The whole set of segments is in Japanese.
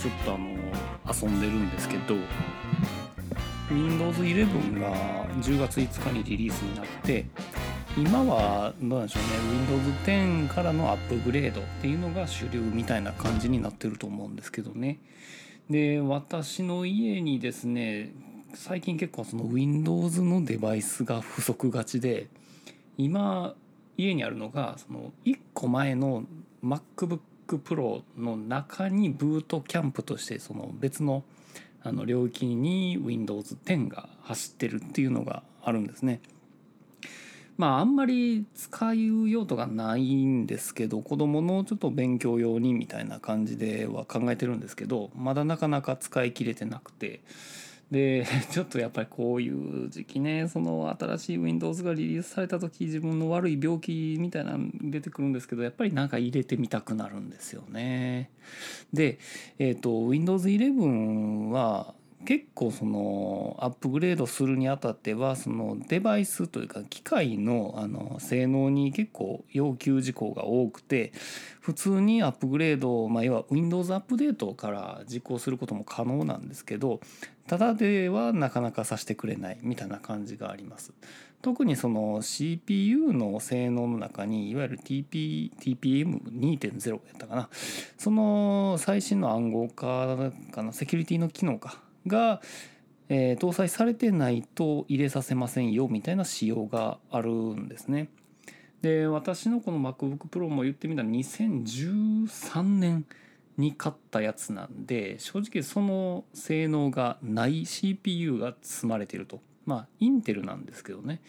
ちょっとあの遊んでるんですけど Windows 11が10月5日にリリースになって今はどうなんでしょうね Windows 10からのアップグレードっていうのが主流みたいな感じになってると思うんですけどね。で私の家にですね最近結構その Windows のデバイスが不足がちで今家にあるのがその1個前の MacBook Pro の中にブートキャンプとしてその別のあの領域に Windows 10が走ってるっていうのがあるんですね。まああんまり使う用途がないんですけど子供のちょっと勉強用にみたいな感じでは考えてるんですけどまだなかなか使い切れてなくてで ちょっとやっぱりこういう時期ねその新しい Windows がリリースされた時自分の悪い病気みたいなの出てくるんですけどやっぱりなんか入れてみたくなるんですよね。で、えーと、Windows 11は結構そのアップグレードするにあたってはそのデバイスというか機械のあの性能に結構要求事項が多くて普通にアップグレード、まあ、要は Windows アップデートから実行することも可能なんですけどただではなかなかさせてくれないみたいな感じがあります。特にその CPU の性能の中にいわゆる TP TPM2.0 やったかなその最新の暗号化かなセキュリティの機能かが、えー、搭載されてないと入れさせませんよみたいな仕様があるんですね。で私のこの MacBookPro も言ってみたら2013年に買ったやつなんで正直その性能がない CPU が積まれてるとまあインテルなんですけどね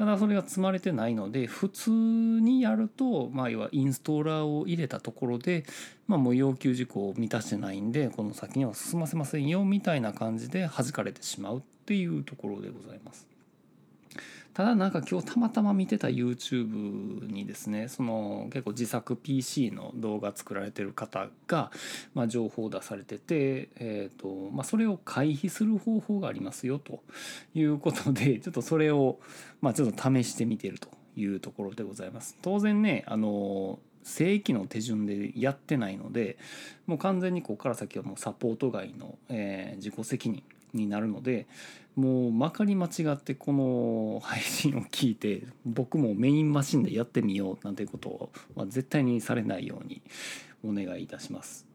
ただそれが積まれてないので普通にやるとまあ要はインストーラーを入れたところでまあもう要求事項を満たしてないんでこの先には進ませませんよみたいな感じで弾かれてしまうっていうところでございます。ただなんか今日たまたま見てた YouTube にですねその結構自作 PC の動画作られてる方が、まあ、情報を出されてて、えーとまあ、それを回避する方法がありますよということでちょっとそれを、まあ、ちょっと試してみてるというところでございます。当然ねあの正規の手順でやってないのでもう完全にここから先はもうサポート外の、えー、自己責任になるのでもうまかり間違ってこの配信を聞いて僕もメインマシンでやってみようなんてことは絶対にされないようにお願いいたします。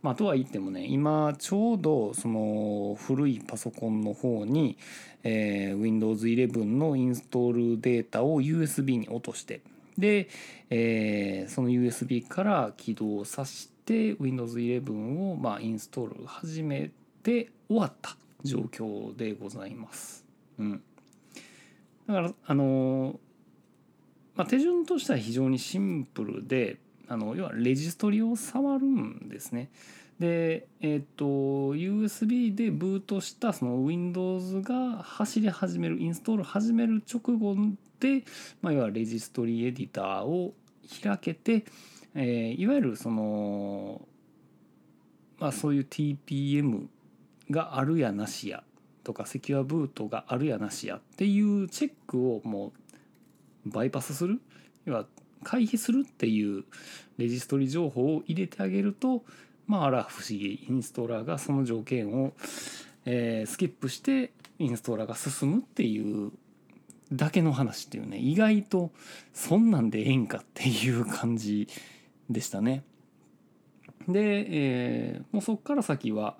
まあ、とは言ってもね今ちょうどその古いパソコンの方に、えー、Windows 11のインストールデータを USB に落としてで、えー、その USB から起動させて Windows 11をまあインストール始めて終わった状況でございます。うん、だからあの、まあ、手順としては非常にシンプルであの要はレジストリを触るんですね。で、えっ、ー、と USB でブートしたその Windows が走り始めるインストール始める直後で、まあ、要はレジストリエディターを開けて、えー、いわゆるそのまあそういう TPM があるやなしやとかセキュアブートがあるやなしやっていうチェックをもうバイパスする要は回避するっていうレジストリ情報を入れてあげるとまああら不思議インストーラーがその条件を、え、スキップしてインストーラーが進むっていうだけの話っていうね意外とそんなんでええんかっていう感じでしたね。で、えー、もうそっから先は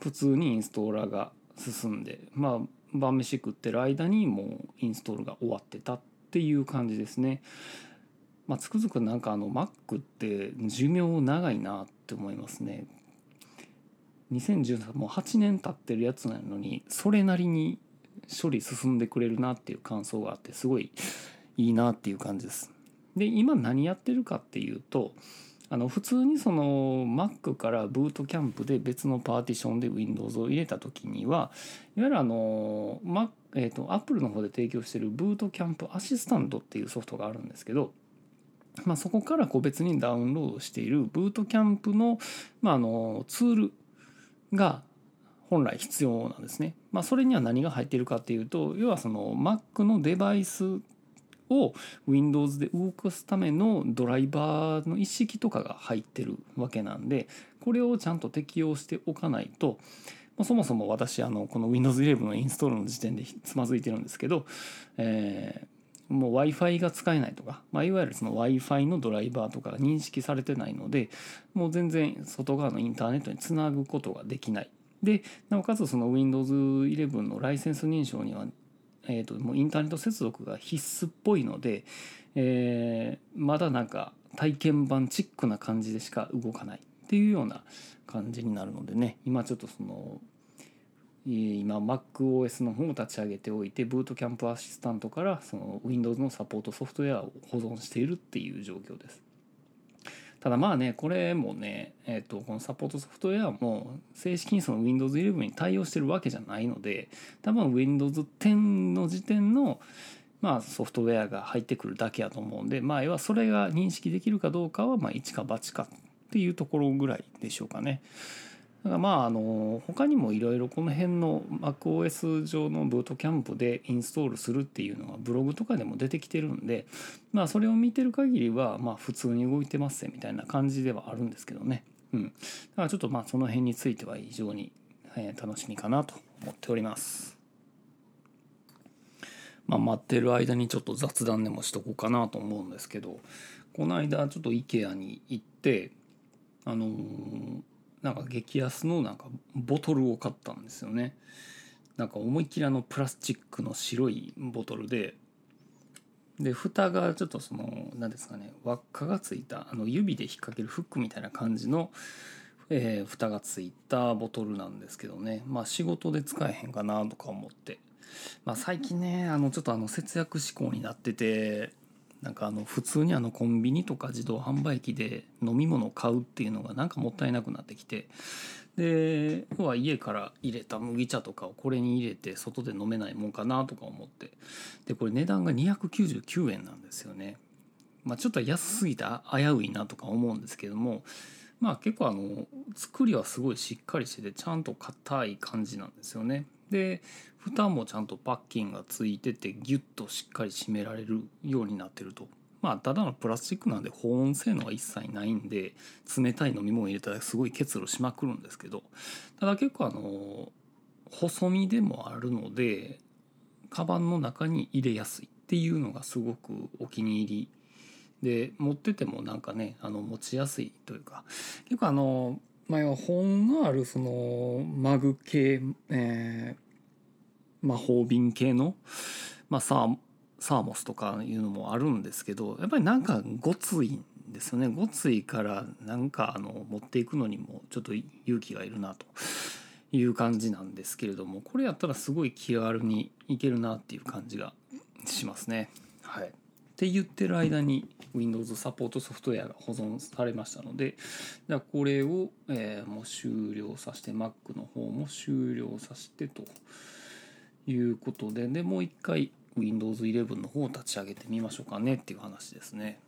普通にインストーラーが進んでまあ晩飯食ってる間にもうインストールが終わってたっていう感じですね。まあ、つくづくなんかあの Mac って寿命長いなって思いますね。2013もう8年経ってるやつなのにそれなりに処理進んでくれるなっていう感想があってすごいいいなっていう感じです。で今何やってるかっていうとあの普通にその Mac からブートキャンプで別のパーティションで Windows を入れた時にはいわゆるあの、Mac えーと、Apple の方で提供しているブートキャンプアシスタントっていうソフトがあるんですけど、まあ、そこから個別にダウンロードしているブートキャンプの,、まあ、あのツールが本来必要なんですね。まあ、それには何が入っているかっていうと要はその Mac のデバイスを Windows で動かすためのドライバーの一式とかが入ってるわけなんでこれをちゃんと適用しておかないとそもそも私あのこの Windows 11のインストールの時点でつまずいてるんですけど、えー、もう w i f i が使えないとか、まあ、いわゆるその w i f i のドライバーとかが認識されてないのでもう全然外側のインターネットにつなぐことができない。でなおかつその Windows 11のライセンス認証には、えーと、もうインターネット接続が必須っぽいので、えー、まだなんか体験版チックな感じでしか動かないっていうような感じになるのでね今ちょっとその今 MacOS の方を立ち上げておいてブートキャンプアシスタントからその Windows のサポートソフトウェアを保存しているっていう状況です。ただまあねこれもね、えー、とこのサポートソフトウェアも正式にその Windows 11に対応してるわけじゃないので多分 Windows 10の時点のまあ、ソフトウェアが入ってくるだけやと思うんで、まあ、要はそれが認識できるかどうかは、まあ、一か八かっていうところぐらいでしょうかね。だからまああの他にもいろいろこの辺の MacOS 上のブートキャンプでインストールするっていうのがブログとかでも出てきてるんでまあそれを見てる限りはまあ普通に動いてますみたいな感じではあるんですけどね。うん。だからちょっとまあその辺については非常に楽しみかなと思っております。まあ、待ってる間にちょっと雑談でもしとこうかなと思うんですけどこの間ちょっと IKEA に行ってあのー、なんか激安のなんかボトルを買ったんですよね。なんか思いっきりあのプラスチックの白いボトルで。で蓋がちょっとその何ですかね輪っかがついたあの指で引っ掛けるフックみたいな感じの、えー、蓋がついたボトルなんですけどね。まあ仕事で使えへんかなとか思って、まあ、最近ねあのちょっとあの節約志向になっててなんかあの普通にあのコンビニとか自動販売機で飲み物を買うっていうのがなんかもったいなくなってきてでは家から入れた麦茶とかをこれに入れて外で飲めないもんかなとか思ってでこれ値段が299円なんですよね。まあ、ちょっと安すぎた危ういなとか思うんですけどもまあ結構あの作りはすごいしっかりしててちゃんと硬い感じなんですよね。で蓋もちゃんとパッキンがついててギュッとしっかり締められるようになってると。まあただのプラスチックなんで保温性能は一切ないんで冷たい飲み物入れたらすごい結露しまくるんですけどただ結構あの細身でもあるのでカバンの中に入れやすいっていうのがすごくお気に入り。で持っててもなんかねあの持ちやすいというか。結構あの前は本のあるそのマグ系、えー、魔法瓶系の、まあ、サーサーモスとかいうのもあるんですけどやっぱりなんかごついんですよねごついからなんかあの持っていくのにもちょっと勇気がいるなという感じなんですけれどもこれやったらすごい気軽にいけるなっていう感じがしますね。はいって言ってる間に Windows サポートソフトウェアが保存されましたのでじゃあこれを、えー、もう終了させて Mac の方も終了させてということででもう一回 Windows 11の方を立ち上げてみましょうかねっていう話ですね。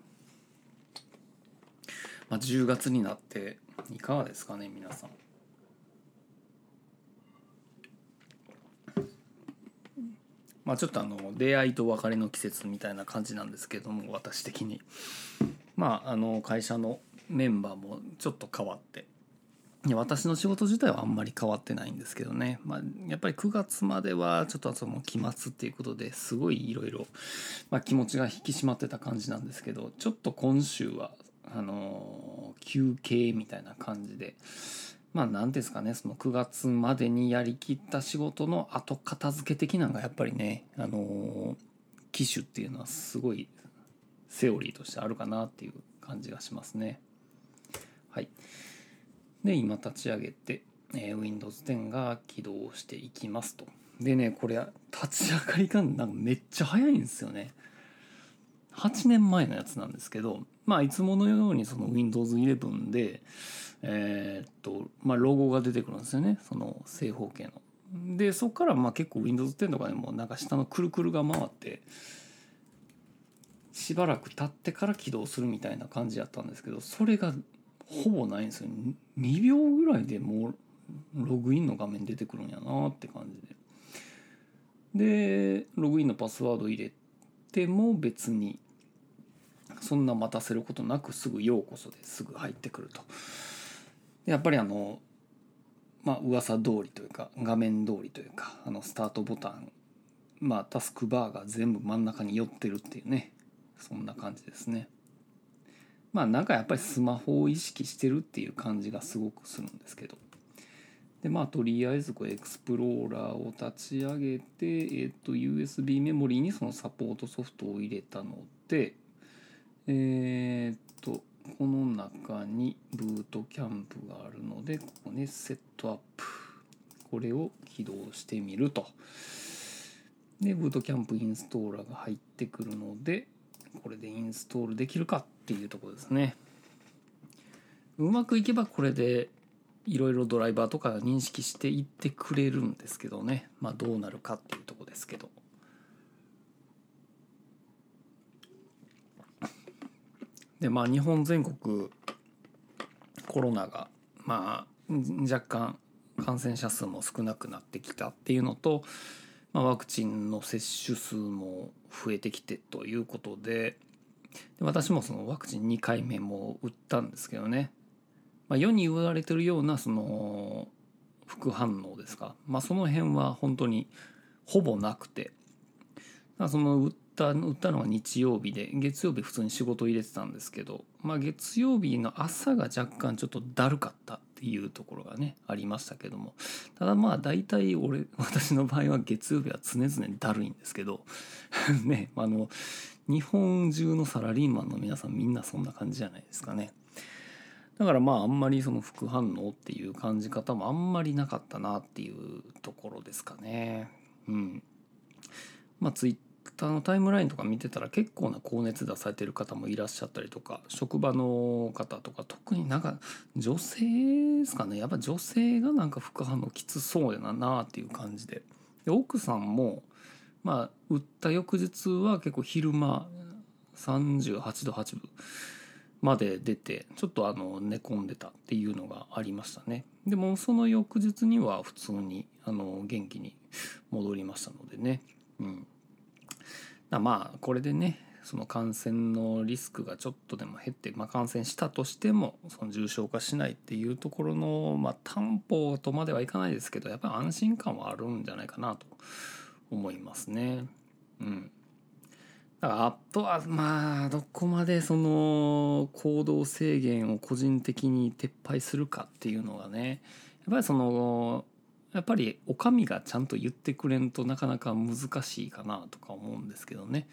まあ、10月になっていかがですかね皆さん。まあ、ちょっとあの出会いと別れの季節みたいな感じなんですけども私的に。まああの会社のメンバーもちょっと変わって。私の仕事自体はあんまり変わってないんですけどね、まあ、やっぱり9月まではちょっとその期末っていうことですごいいろいろ気持ちが引き締まってた感じなんですけどちょっと今週はあの休憩みたいな感じでまあ何ですかねその9月までにやりきった仕事の後片付け的なのがやっぱりねあの機種っていうのはすごいセオリーとしてあるかなっていう感じがしますね。はい。で今立ち上げて、えー、Windows 10が起動していきますと。でねこれ立ち上がりがなんかめっちゃ早いんですよね。8年前のやつなんですけどまあいつものようにその Windows 11でえー、っとまあロゴが出てくるんですよねその正方形の。でそこからまあ結構 Windows 10とかでもなんか下のくるくるが回ってしばらく経ってから起動するみたいな感じやったんですけどそれがほぼないんですよ2秒ぐらいでもうログインの画面出てくるんやなって感じででログインのパスワード入れても別にそんな待たせることなくすぐ「ようこそ」ですぐ入ってくると。やっぱりあのまあ噂通りというか画面通りというかあのスタートボタンまあタスクバーが全部真ん中に寄ってるっていうねそんな感じですね。まあなんかやっぱりスマホを意識してるっていう感じがすごくするんですけど。でまあとりあえずこうエクスプローラーを立ち上げて、えっと USB メモリーにそのサポートソフトを入れたのでえっとこの中にブートキャンプがあるのでここねセットアップ。これを起動してみると。でブートキャンプインストーラーが入ってくるのでこれでインストールできるかっていうとこですね。うまくいけばこれでいろいろドライバーとか認識していってくれるんですけどね。まあどうなるかっていうとこですけど。でまあ日本全国コロナがまあ若干感染者数も少なくなってきたっていうのと、まあ、ワクチンの接種数も増えてきてということでで私もそのワクチン2回目も打ったんですけどね、まあ、世に言われてるようなその副反応ですか、まあ、その辺は本当にほぼなくて。その打った打ったのは日曜日で月曜日普通に仕事入れてたんですけど、まあ、月曜日の朝が若干ちょっとだるかったっていうところがねありましたけどもただまあ大体俺 私の場合は月曜日は常々だるいんですけど ねあの日本中のサラリーマンの皆さんみんなそんな感じじゃないですかね。だからまああんまりその副反応っていう感じ方もあんまりなかったなっていうところですかね。うん。まあツイッターのタイムラインとか見てたら結構な高熱出されてる方もいらっしゃったりとか職場の方とか特になんか女性ですかねやっぱ女性がなんか副反応きつそうやななっていう感じで。で奥さんもまあ打った翌日は結構昼間38度8分まで出てちょっとあの寝込んでたっていうのがありましたね。でもその翌日には普通にあの元気に戻りましたのでね。うん。まあこれでねその感染のリスクがちょっとでも減って、まあ、感染したとしてもその重症化しないっていうところの、まあ、担保とまではいかないですけどやっぱり安心感はあるんじゃないかなと思いますね。うん、だからあとはまあどこまでその行動制限を個人的に撤廃するかっていうのがねやっぱりそのやっぱりお上がちゃんと言ってくれんとなかなか難しいかなとか思うんですけどね。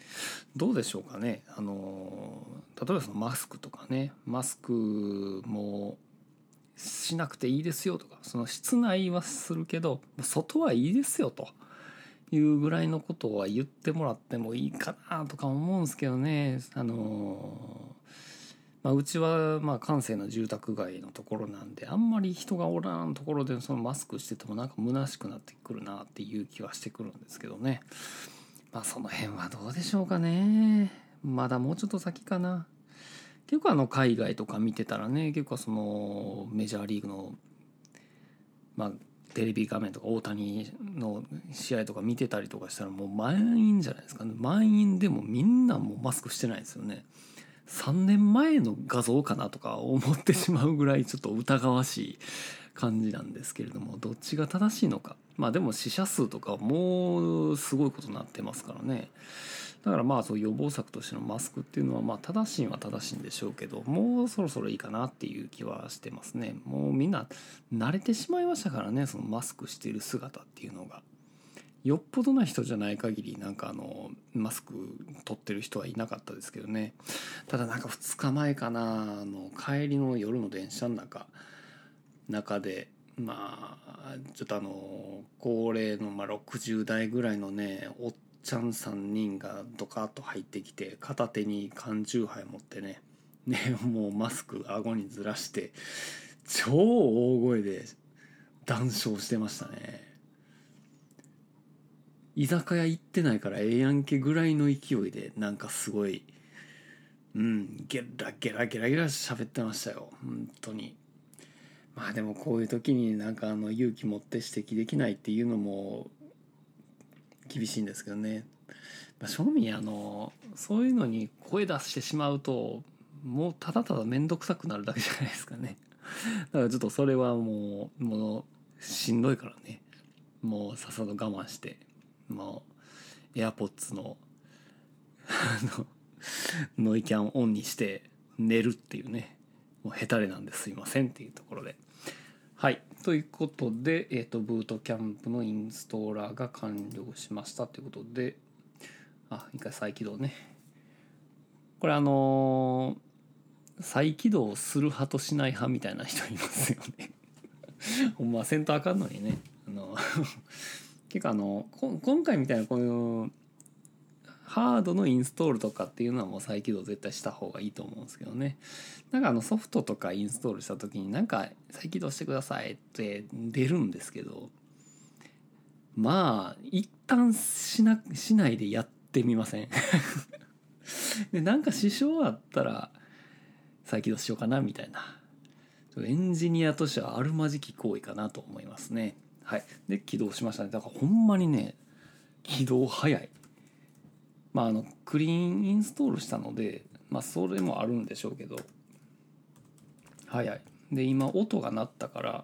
どうでしょうかね。あの例えばそのマスクとかね。マスクもしなくていいですよとか。その室内はするけど外はいいですよというぐらいのことは言ってもらってもいいかなとか思うんですけどね。あのまあ、うちはまあ閑静な住宅街のところなんであんまり人がおらんところでそのマスクしててもなんか虚しくなってくるなっていう気はしてくるんですけどね。まあその辺はどうでしょうかね。まだもうちょっと先かな。結構あの海外とか見てたらね結構そのメジャーリーグのまあテレビ画面とか大谷の試合とか見てたりとかしたらもう満員じゃないですかね。満員でもみんなもうマスクしてないですよね。3年前の画像かなとか思ってしまうぐらいちょっと疑わしい感じなんですけれどもどっちが正しいのか。まあでも死者数とかもうすごいことになってますからね。だからまあそう予防策としてのマスクっていうのはまあ正しいは正しいんでしょうけどもうそろそろいいかなっていう気はしてますね。もうみんな慣れてしまいましたからねそのマスクしている姿っていうのが。よっぽどな人じゃない限りなんかあのマスク取ってる人はいなかったですけどねただなんか2日前かなあの帰りの夜の電車の中中でまあちょっとあの高齢のまあ60代ぐらいのねおっちゃん3人がドカッと入ってきて片手に缶チューハイ持ってねねもうマスク顎にずらして超大声で談笑してましたね。居酒屋行ってないからええやんけぐらいの勢いでなんかすごいうんゲラゲラゲラゲラ喋ってましたよ。本当に。まあでもこういう時になんかあの勇気持って指摘できないっていうのも厳しいんですけどね、まあ、正味あのそういうのに声出してしまうともうただただ面倒くさくなるだけじゃないですかね。だからちょっとそれはもうもうしんどいからね。もうさっさと我慢して。もう AirPods のノイキャンをオンにして寝るっていうね。もうヘタレなんですいませんっていうところで。はい。ということで、えーと、ブートキャンプのインストーラーが完了しましたということで。あ一回再起動ね。これあのー、再起動する派としない派みたいな人いますよね。ほんませんとあかんのにね。あの結構あの今回みたいなこういうハードのインストールとかっていうのはもう再起動絶対した方がいいと思うんですけどね。なんかあのソフトとかインストールした時になんか再起動してくださいって出るんですけどまあ一旦しなしないでやってみません。でなんか支障あったら再起動しようかなみたいな。エンジニアとしてはあるまじき行為かなと思いますね。はい。で起動しましたね。だからほんまにね起動早い。まああのクリーンインストールしたのでまあそれもあるんでしょうけど早い。で今音が鳴ったから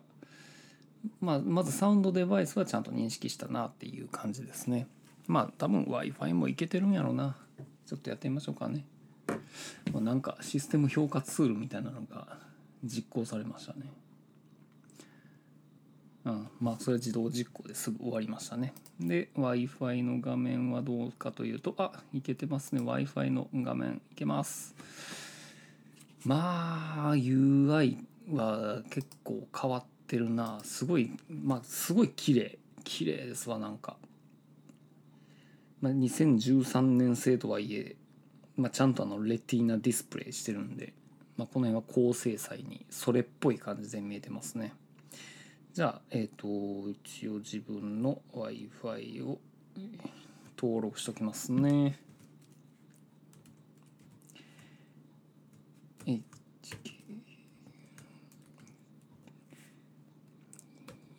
まあ、まずサウンドデバイスはちゃんと認識したなっていう感じですね。まあ多分 w i f i もいけてるんやろうな。ちょっとやってみましょうかね、まあ、なんかシステム評価ツールみたいなのが実行されましたね。うん、まあそれ自動実行ですぐ終わりましたね。で Wi-Fi の画面はどうかというとあいけてますね Wi-Fi の画面いけます。まあ UI は結構変わってるなすごいまあすごい綺麗綺麗ですわなんか。まあ、2013年製とはいえ、まあ、ちゃんとあのレティーナディスプレイしてるんで、まあ、この辺は高精細にそれっぽい感じで見えてますね。じゃあ、えっ、ー、と、一応自分の Wi-Fi を登録しときますね。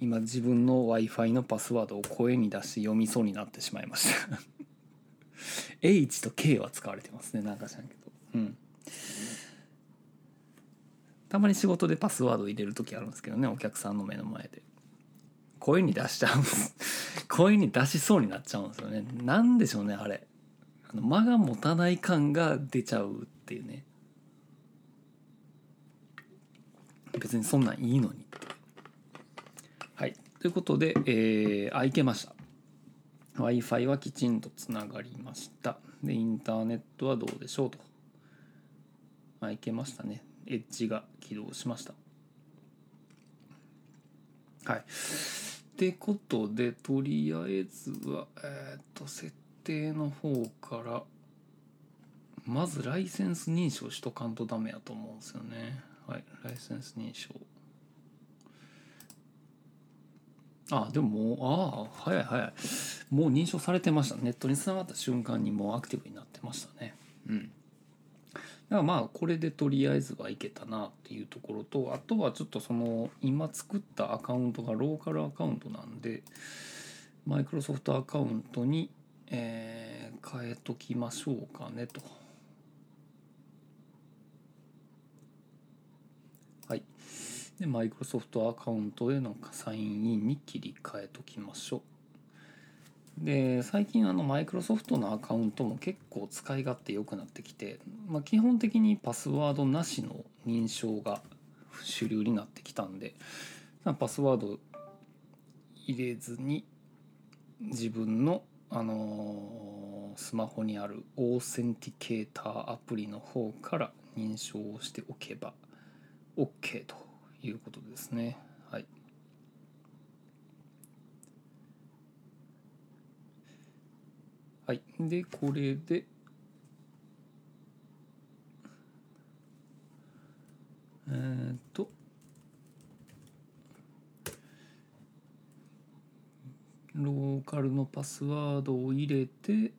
今自分の Wi-Fi のパスワードを声に出して読みそうになってしまいました。H と K は使われてますね。なんか知らんけどうんたまに仕事でパスワード入れる時あるんですけどねお客さんの目の前で。声に出しちゃうんです。声に出しそうになっちゃうんですよね。なんでしょうねあれ。あの間が持たない感が出ちゃうっていうね。別にそんなんいいのに。はい。ということで、えー、あいけました。w i f i はきちんとつながりました。でインターネットはどうでしょうと。あいけましたねエッジが起動しました。はい。ってことでとりあえずはえっ、と設定の方からまずライセンス認証しとかんとダメやと思うんですよね。はい、ライセンス認証。あ、でももう、ああ、早い早い。もう認証されてました。ネットにつながった瞬間にもうアクティブになってましたね。うん。だからまあこれでとりあえずはいけたなっていうところとあとはちょっとその今作ったアカウントがローカルアカウントなんでマイクロソフトアカウントに、えー、変えときましょうかねと。はい。で、マイクロソフトアカウントへのサインインに切り替えときましょう。で最近あのマイクロソフトのアカウントも結構使い勝手良くなってきて、まあ、基本的にパスワードなしの認証が主流になってきたんでパスワード入れずに自分の、あのー、スマホにあるオーセンティケーターアプリの方から認証をしておけば OK ということですね。はい、でこれで。えー、っと。ローカルのパスワードを入れて。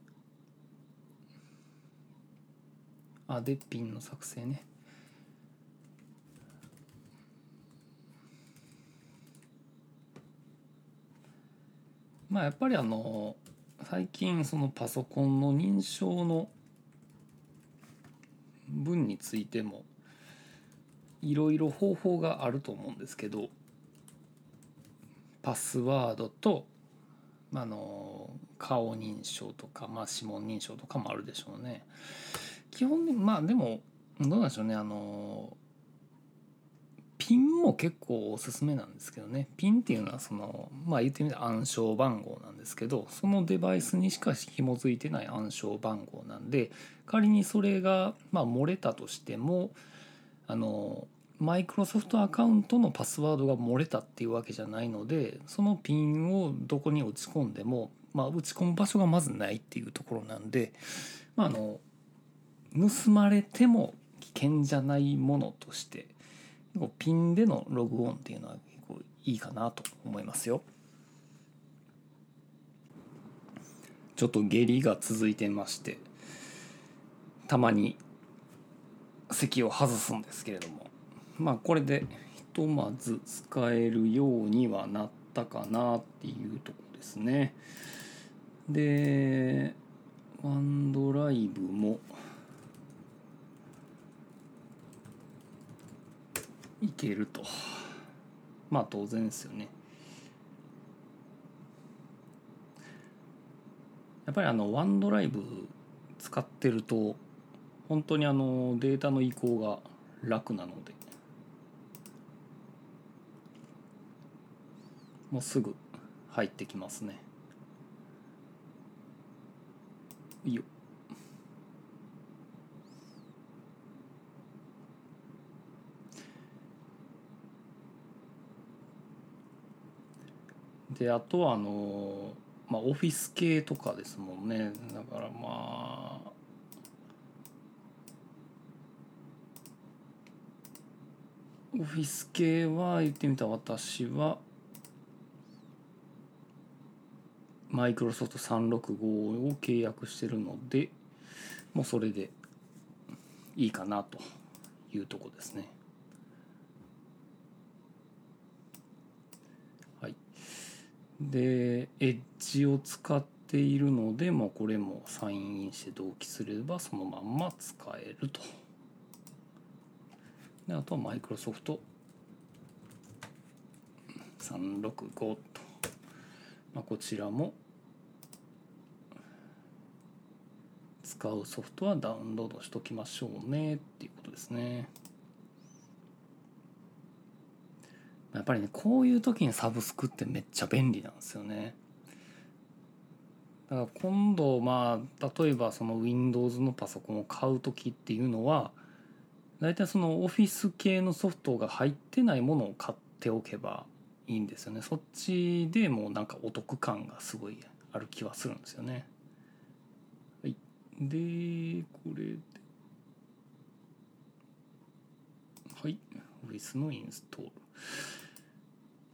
あでピンの作成ね。まあやっぱりあの最近そのパソコンの認証の分についてもいろいろ方法があると思うんですけどパスワードとあの顔認証とか、まあ、指紋認証とかもあるでしょうね。基本にまあでもどうなんでしょうねあのピンも結構おすすめなんですけどね。ピンっていうのはそのまあ言ってみたら暗証番号なんですけどそのデバイスにしか紐づいてない暗証番号なんで仮にそれがまあ漏れたとしてもあのマイクロソフトアカウントのパスワードが漏れたっていうわけじゃないのでそのピンをどこに打ち込んでも、まあ、打ち込む場所がまずないっていうところなんで、まあ、あの盗まれても危険じゃないものとしてピンでのログオンっていうのは結構いいかなと思いますよ。ちょっと下痢が続いてましてたまに席を外すんですけれどもまあこれでひとまず使えるようにはなったかなっていうとこですね。でワンドライブもいけると。まあ当然ですよね。やっぱりあのワンドライブ使ってると本当にあのデータの移行が楽なので。もうすぐ入ってきますね。いいよ。であとはあのまあオフィス系とかですもんねだからまあオフィス系は言ってみた私はマイクロソフト365を契約してるのでもうそれでいいかなというとこですね。でエッジを使っているので、まあ、これもサインインして同期すればそのまんま使えると。であとはマイクロソフト。365と、まあ、こちらも使うソフトはダウンロードしときましょうねっていうことですね。やっぱりねこういう時にサブスクってめっちゃ便利なんですよね。だから今度まあ例えばその Windows のパソコンを買う時っていうのは大体そのオフィス系のソフトが入ってないものを買っておけばいいんですよねそっちでもうなんかお得感がすごいある気はするんですよね。はい、でこれではいオフィスのインストール。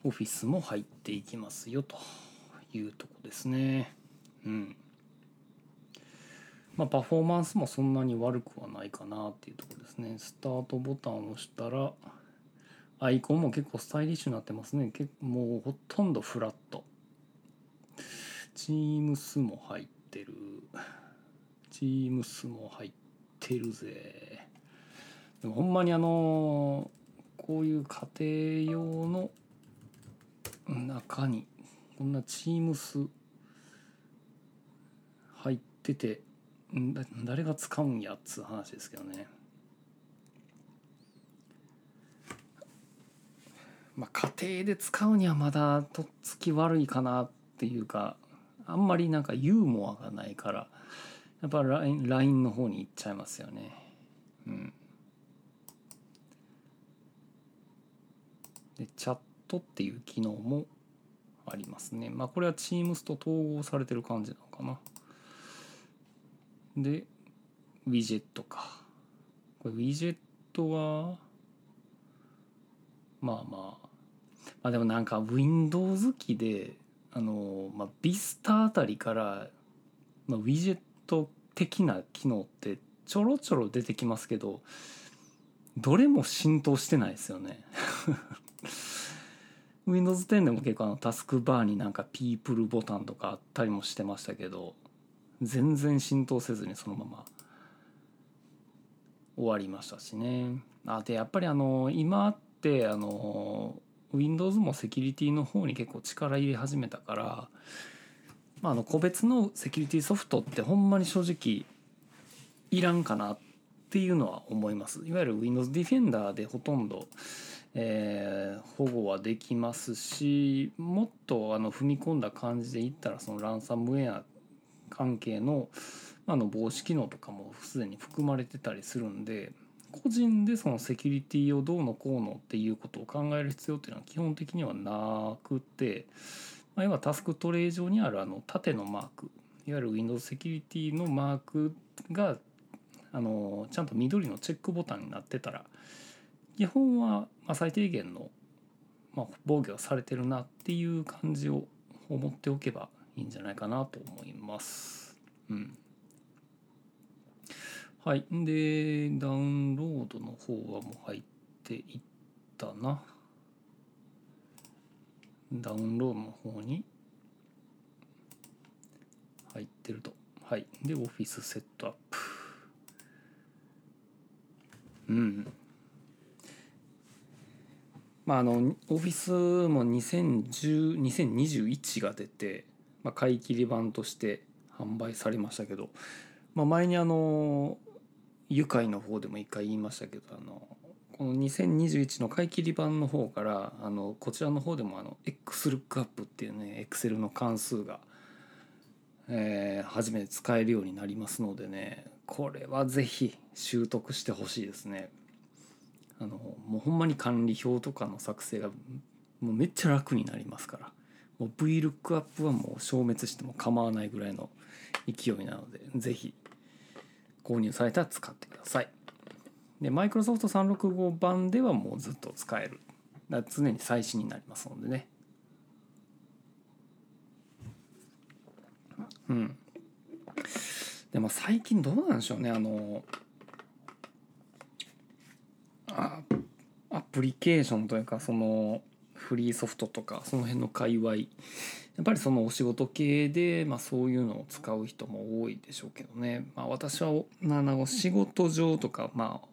オフィスも入っていきますよというとこですね。うん。まあ、パフォーマンスもそんなに悪くはないかなっていうとこですね。スタートボタンを押したら、アイコンも結構スタイリッシュになってますね。結構もうほとんどフラット。チームスも入ってる。チームスも入ってるぜ。でもほんまにあのこういう家庭用の中にこんなチームス入ってて誰が使うんやっつう話ですけどね。まあ家庭で使うにはまだとっつき悪いかなっていうかあんまりなんかユーモアがないからやっぱ LINE, LINE の方に行っちゃいますよね。うん。でチャットっていう機能もありますね。まあこれは Teams と統合されてる感じなのかな。でウィジェットか。これウィジェットはまあまあまあでもなんか Windows 機であの、まあ、Vista あたりから、まあ、ウィジェット的な機能ってちょろちょろ出てきますけどどれも浸透してないですよね。Windows 10でも結構あのタスクバーになんか People ボタンとかあったりもしてましたけど全然浸透せずにそのまま終わりましたしね。あでやっぱりあの今ってあの Windows もセキュリティの方に結構力入れ始めたから、まあ、あの個別のセキュリティソフトってほんまに正直いらんかなっていうのは思います。いわゆる Windows Defender でほとんど、えー、保護はできますしもっとあの踏み込んだ感じでいったらそのランサムウェア関係のあの防止機能とかもすでに含まれてたりするんで個人でそのセキュリティをどうのこうのっていうことを考える必要っていうのは基本的にはなくて、まあ、要はタスクトレイ上にあるあの縦のマークいわゆる Windows セキュリティのマークがあのちゃんと緑のチェックボタンになってたら基本はまあ最低限の、まあ、防御はされてるなっていう感じを思っておけばいいんじゃないかなと思います。うんはい。で、ダウンロードの方はもう入っていったな。ダウンロードの方に入ってると。はい。で、オフィスセットアップ。うん。まあ、あの、オフィスも2010、2021が出て、まあ、買い切り版として販売されましたけど、まあ、前にあの愉快の方でも一回言いましたけどあのこの2021の買い切り版の方からあのこちらの方でもあの XLOOKUP っていうね Excel の関数が、えー、初めて使えるようになりますのでねこれは是非習得してほしいですね。あのもうほんまに管理表とかの作成がもうめっちゃ楽になりますからもう VLOOKUP はもう消滅しても構わないぐらいの勢いなので是非購入されたら使ってください。で、マイクロソフト365版ではもうずっと使える。だ常に最新になりますのでね。うん。でも最近どうなんでしょうね。あの、あアプリケーションというか、その、フリーソフトとか、その辺の界隈やっぱりそのお仕事系で、まあ、そういうのを使う人も多いでしょうけどね、まあ、私はあの仕事上とか、まあ、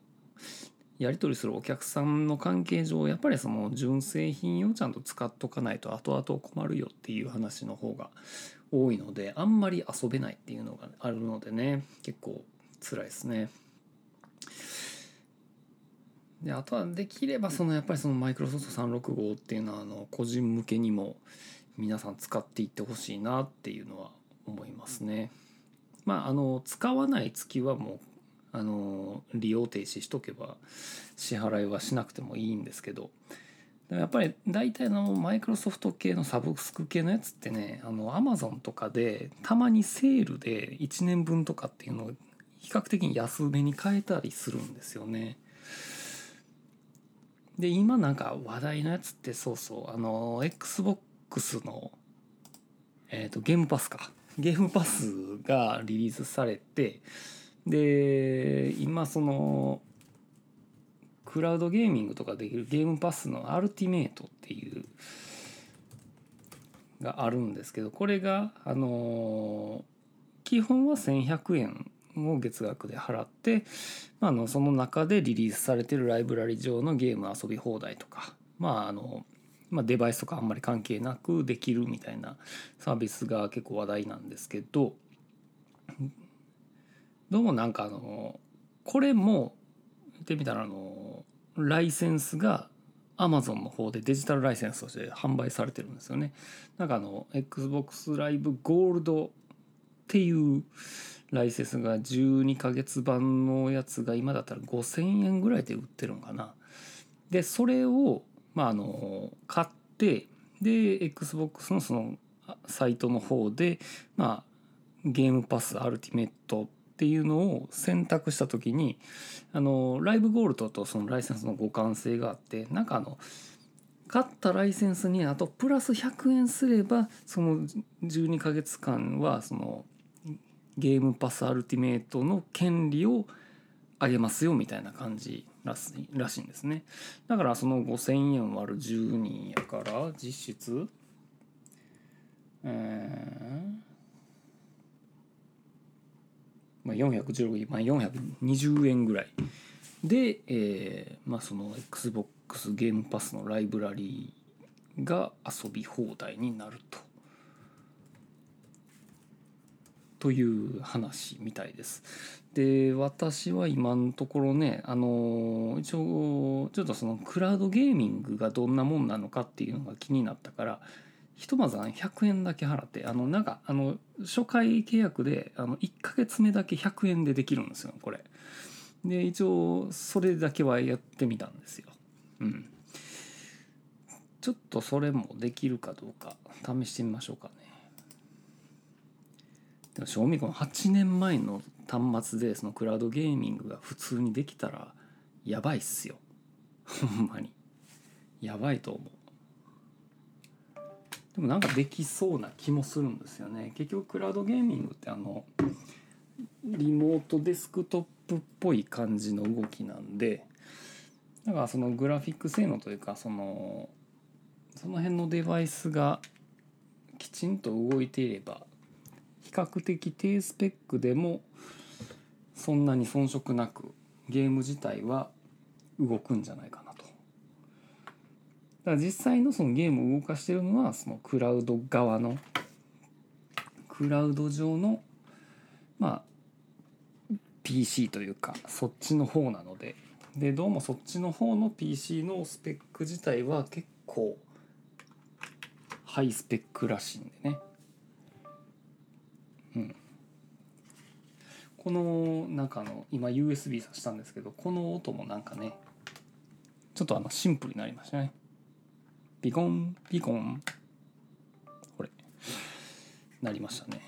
やり取りするお客さんの関係上やっぱりその純正品をちゃんと使っとかないと後々困るよっていう話の方が多いのであんまり遊べないっていうのがあるのでね結構辛いですね。であとはできればそのやっぱりそのマイクロソフト365っていうのはあの個人向けにも皆さん使っていってほしいなっていうのは思いますね。まああの使わない月はもうあの利用停止しとけば支払いはしなくてもいいんですけどやっぱり大体のマイクロソフト系のサブスク系のやつってねあのアマゾンとかでたまにセールで1年分とかっていうのを比較的に安めに買えたりするんですよね。で今なんか話題のやつってそうそうあの XBOX の、えーと、ゲームパスか。ゲームパスがリリースされてで今そのクラウドゲーミングとかできるゲームパスのアルティメイトっていうがあるんですけどこれがあの基本は1100円を月額で払って、まあ、のその中でリリースされてるライブラリ上のゲーム遊び放題とかまああのまあ、デバイスとかあんまり関係なくできるみたいなサービスが結構話題なんですけどどうもなんかあのこれも言ってみたらあのライセンスが Amazon の方でデジタルライセンスとして販売されてるんですよね。なんかあの XBOX ライブゴールドっていうライセンスが12ヶ月版のやつが今だったら5,000円ぐらいで売ってるのかな。でそれをまあ、あの買ってで XBOX のそのサイトの方で、まあ、ゲームパスアルティメットっていうのを選択した時にあのライブゴールドとそのライセンスの互換性があってなんかあの買ったライセンスにあとプラス100円すればその12ヶ月間はそのゲームパスアルティメットの権利をあげますよみたいな感じらしらしいんですねだからその5,000円割る10人やから実質えー、まあ416まあ420円ぐらいで、えーまあ、その XBOX ゲームパスのライブラリーが遊び放題になると。という話みたいです。で私は今のところねあの一応ちょっとそのクラウドゲーミングがどんなもんなのかっていうのが気になったからひとまず100円だけ払ってあのなんかあの初回契約であの1ヶ月目だけ100円でできるんですよこれ。で一応それだけはやってみたんですよ。うん。ちょっとそれもできるかどうか試してみましょうかね。でも正味この8年前の端末でそのクラウドゲーミングが普通にできたらやばいっすよ。ほんまに。やばいと思う。でもなんかできそうな気もするんですよね。結局クラウドゲーミングってあのリモートデスクトップっぽい感じの動きなんでだからそのグラフィック性能というかそのその辺のデバイスがきちんと動いていれば較的低スペックでもそんなに遜色なくゲーム自体は動くんじゃないかなと。だから実際のそのゲームを動かしてるのはそのクラウド側のクラウド上のまあ PC というかそっちの方なのででどうもそっちの方の PC のスペック自体は結構ハイスペックらしいんでねうんこの中の今 USB 挿したんですけどこの音もなんかねちょっとあのシンプルになりましたね。ピコンピコン。これ。なりましたね。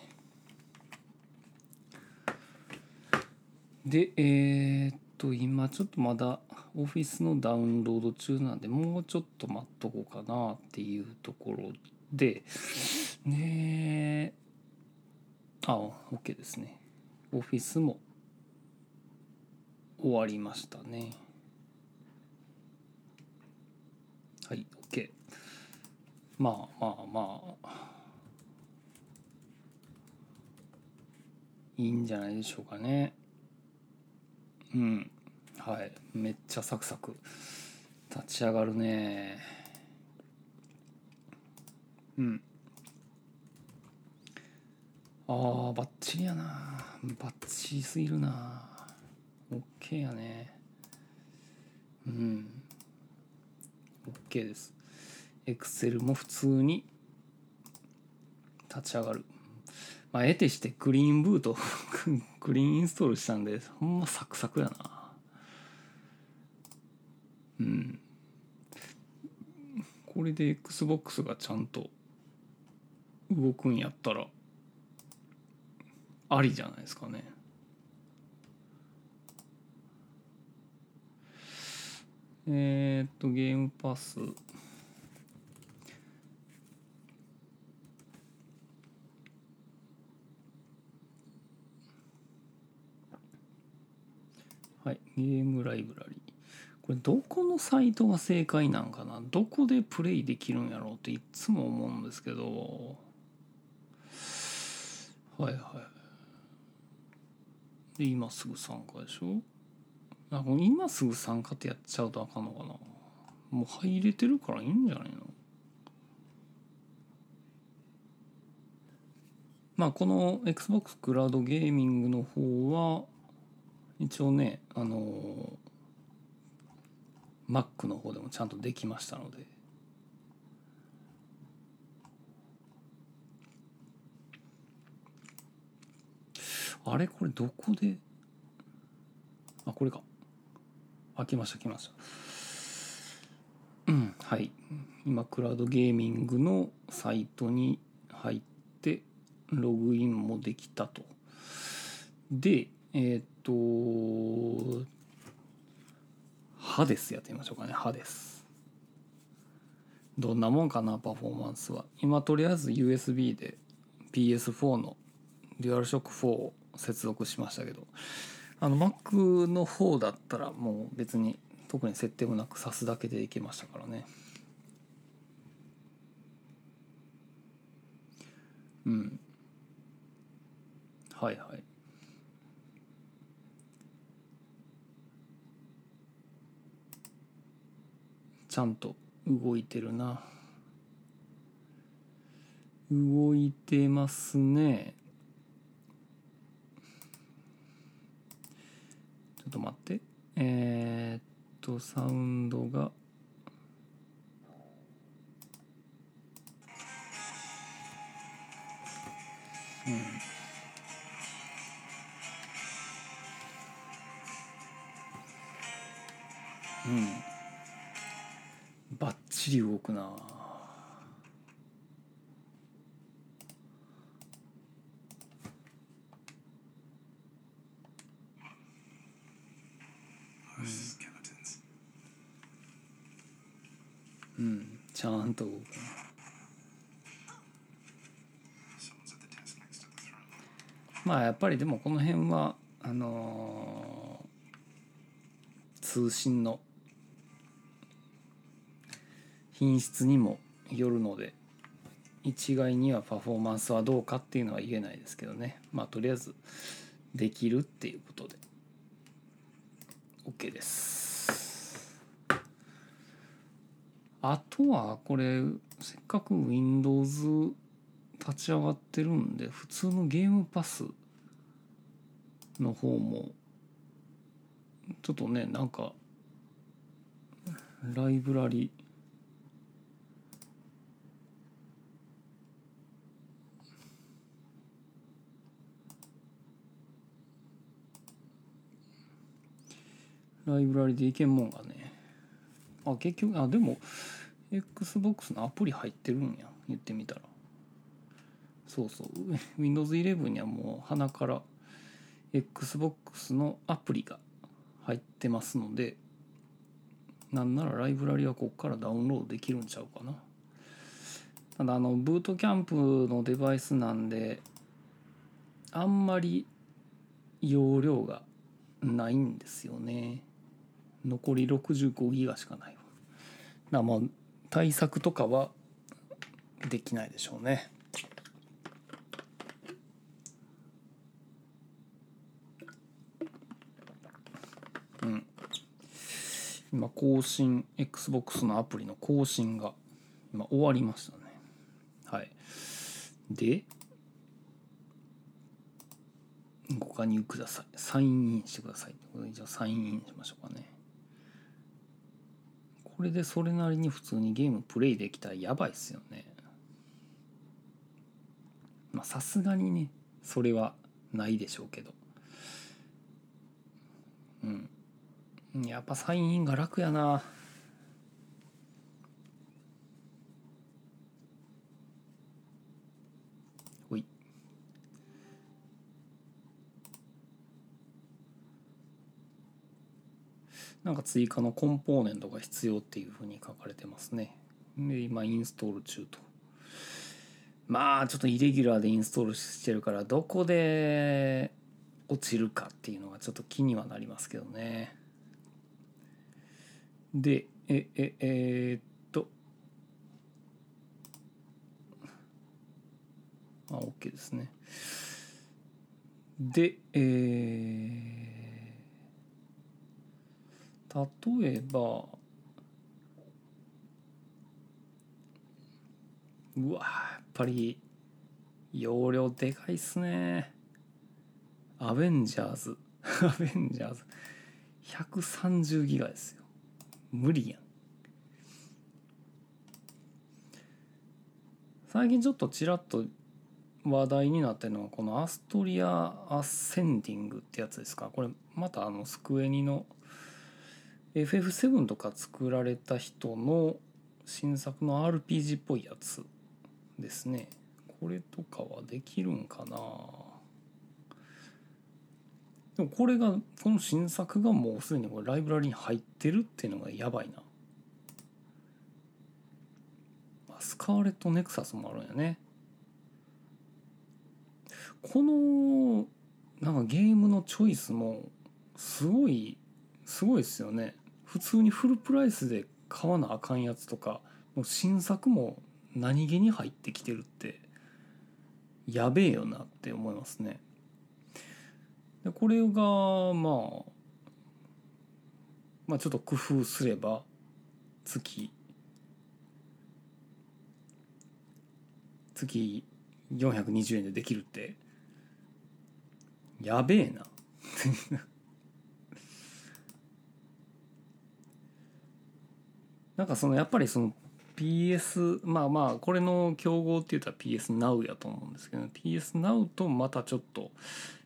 でえー、っと今ちょっとまだオフィスのダウンロード中なんでもうちょっと待っとこうかなっていうところでねえあ OK ですね。オフィスも終わりましたね。はい OK まあまあまあ。いいんじゃないでしょうかね。うん。はい。めっちゃサクサク立ち上がるね。うん。あーバッチリやな。バッチリすぎるな。OK やね。うん。OK です。エクセルも普通に立ち上がる。まあ得てしてクリーンブート クリーンインストールしたんでほんまサクサクやな。うん。これで XBOX がちゃんと動くんやったらありじゃないですかね。えー、っとゲームパス。はいゲームライブラリー。これどこのサイトが正解なんかな？どこでプレイできるんやろうっていつも思うんですけど。はいはい。で今すぐ参加でしょ？あ今すぐ参加ってやっちゃうとあかんのかな？もう入れてるからいいんじゃないの？まあこの XBOX クラウドゲーミングの方は一応ねあの Mac の方でもちゃんとできましたので。あれこれどこで？あこれか。あ来ました来ました。うんはい。今クラウドゲーミングのサイトに入ってログインもできたと。でえっ、とハデスやってみましょうかね。ハデス。どんなもんかなパフォーマンスは。今とりあえず USB で PS4 のデュアルショック4を接続しましたけど。あの Mac の方だったらもう別に特に設定もなく挿すだけでいけましたからね。うん。はいはい。ちゃんと動いてるな。動いてますね。ょっと待って。えー、っとサウンドが。うん。うん。バッチリ動くなうんちゃんと。動くまあやっぱりでもこの辺はあのー通信の品質にもよるので一概にはパフォーマンスはどうかっていうのは言えないですけどね。まあとりあえずできるっていうことで。OK です。あとはこれせっかく Windows 立ち上がってるんで普通のゲームパスの方もちょっとねなんかライブラリライブラリでいけんもんがね。あ結局あでも XBOX のアプリ入ってるんや言ってみたら。そうそう。Windows 11にはもう鼻から XBOX のアプリが入ってますのでなんならライブラリはここからダウンロードできるんちゃうかな。ただあのブートキャンプのデバイスなんであんまり容量がないんですよね。残り65ギガしかない。だからまあ対策とかはできないでしょうね。うん。今更新 XBOX のアプリの更新が今終わりましたね。はい。でご加入ください。サインインしてくださいというこれじゃあサインインしましょうかね。これでそれなりに普通にゲームプレイできたらやばいっすよね。まあさすがにねそれはないでしょうけど。うん。やっぱサインインが楽やな。なんか追加のコンポーネントが必要っていうふうに書かれてますね。で今インストール中と。まあちょっとイレギュラーでインストールしてるからどこで落ちるかっていうのがちょっと気にはなりますけどね。でえええーっと。あ OK ですね。でえー、例えばうわやっぱり容量でかいっすね。アベンジャーズ。アベンジャーズ。130ギガですよ。無理やん。最近ちょっとちらっと話題になってるのはこのアストリア・アッセンディングってやつですか。これまたあのスクエニの FF7 とか作られた人の新作の RPG っぽいやつですね。これとかはできるんかな。でもこれがこの新作がもうすでにこれライブラリに入ってるっていうのがやばいな。スカーレット・ネクサスもあるんやね。このなんかゲームのチョイスもすごいすごいですよね。普通にフルプライスで買わなあかんやつとかもう新作も何気に入ってきてるってやべえよなって思いますね。でこれがまあまあちょっと工夫すれば月月420円でできるってやべえな。なんかそのやっぱりその PS まあまあこれの競合って言ったら PSNOW やと思うんですけど PSNOW とまたちょっと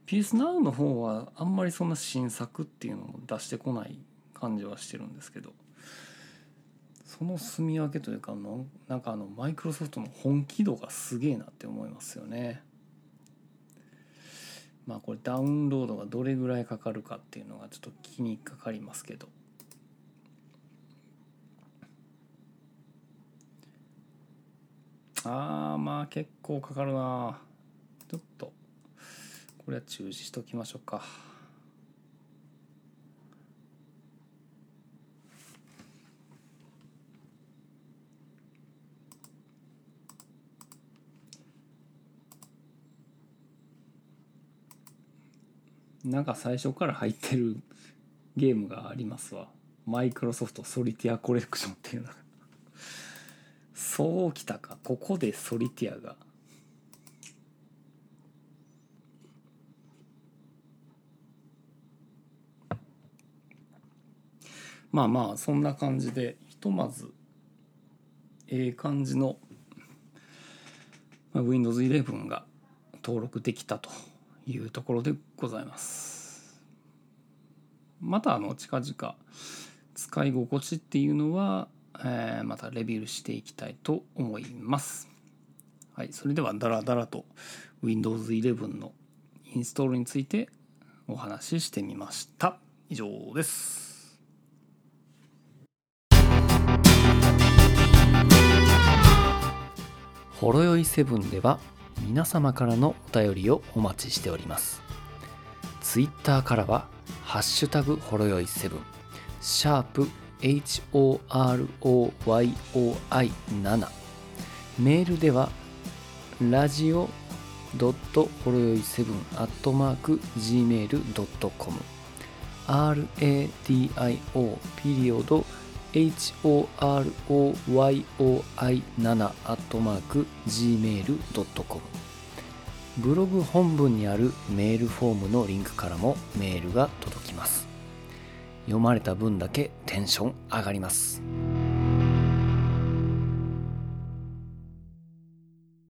PSNOW の方はあんまりそんな新作っていうのを出してこない感じはしてるんですけどその住み分けというかのなんかあのマイクロソフトの本気度がすげえなって思いますよね。まあこれダウンロードがどれぐらいかかるかっていうのがちょっと気にかかりますけど。あーまあ結構かかるな。ちょっと。これは中止しときましょうか。なんか最初から入ってるゲームがありますわ。マイクロソフトソリティアコレクションっていうのが。そうきたか。ここでソリティアが。まあまあそんな感じでひとまずええ感じの、まあ、Windows 11が登録できたというところでございます。またあの近々使い心地っていうのはえー、またレビューしていきたいと思います。はい、それではダラダラと Windows 11のインストールについてお話ししてみました。以上です。ほろよい7では皆様からのお便りをお待ちしております。Twitter からは「ハッシュタグほろよい7」シャープ HOROYOI7 メールではラジオドットほろよい7アットマーク Gmail.com RADIO ピリオド HOROYOI7 アットマーク Gmail.com ブログ本文にあるメールフォームのリンクからもメールが届きます。読まれた分だけテンション上がります。